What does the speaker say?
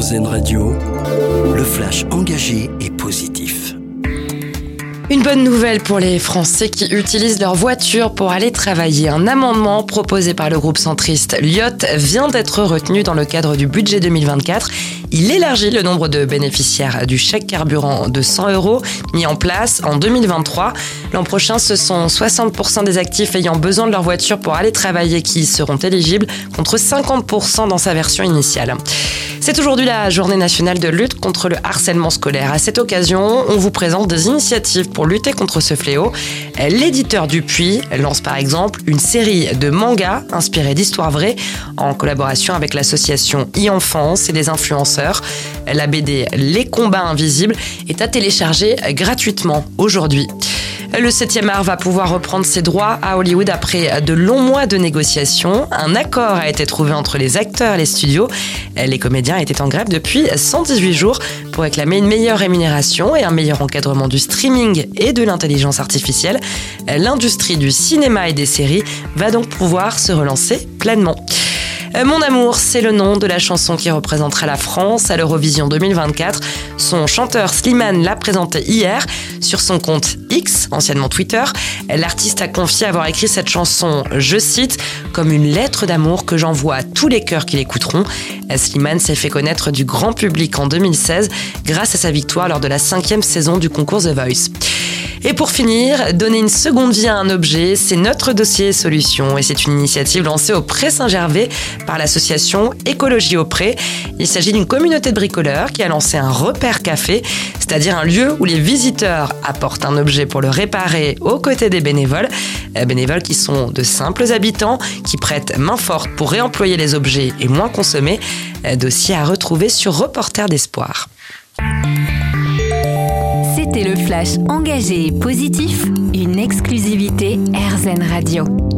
Radio, le flash engagé et positif. Une bonne nouvelle pour les Français qui utilisent leur voiture pour aller travailler. Un amendement proposé par le groupe centriste Lyot vient d'être retenu dans le cadre du budget 2024. Il élargit le nombre de bénéficiaires du chèque carburant de 100 euros mis en place en 2023. L'an prochain, ce sont 60% des actifs ayant besoin de leur voiture pour aller travailler qui seront éligibles contre 50% dans sa version initiale. C'est aujourd'hui la journée nationale de lutte contre le harcèlement scolaire. À cette occasion, on vous présente des initiatives pour lutter contre ce fléau. L'éditeur Dupuis lance par exemple une série de mangas inspirés d'histoires vraies en collaboration avec l'association e-enfance et des influenceurs. La BD Les combats invisibles est à télécharger gratuitement aujourd'hui. Le 7e art va pouvoir reprendre ses droits à Hollywood après de longs mois de négociations. Un accord a été trouvé entre les acteurs et les studios. Les comédiens étaient en grève depuis 118 jours pour réclamer une meilleure rémunération et un meilleur encadrement du streaming et de l'intelligence artificielle. L'industrie du cinéma et des séries va donc pouvoir se relancer pleinement. Euh, Mon amour, c'est le nom de la chanson qui représentera la France à l'Eurovision 2024. Son chanteur Slimane l'a présenté hier sur son compte X, anciennement Twitter. L'artiste a confié avoir écrit cette chanson, je cite, comme une lettre d'amour que j'envoie à tous les cœurs qui l'écouteront. Slimane s'est fait connaître du grand public en 2016 grâce à sa victoire lors de la cinquième saison du concours The Voice. Et pour finir, donner une seconde vie à un objet, c'est notre dossier solution et c'est une initiative lancée au Pré Saint-Gervais par l'association Écologie au Pré. Il s'agit d'une communauté de bricoleurs qui a lancé un repère café, c'est-à-dire un lieu où les visiteurs apportent un objet pour le réparer aux côtés des bénévoles. Euh, bénévoles qui sont de simples habitants qui prêtent main forte pour réemployer les objets et moins consommer. Euh, Dossier à retrouver sur Reporter d'Espoir. C'était le flash engagé et positif, une exclusivité RZN Radio.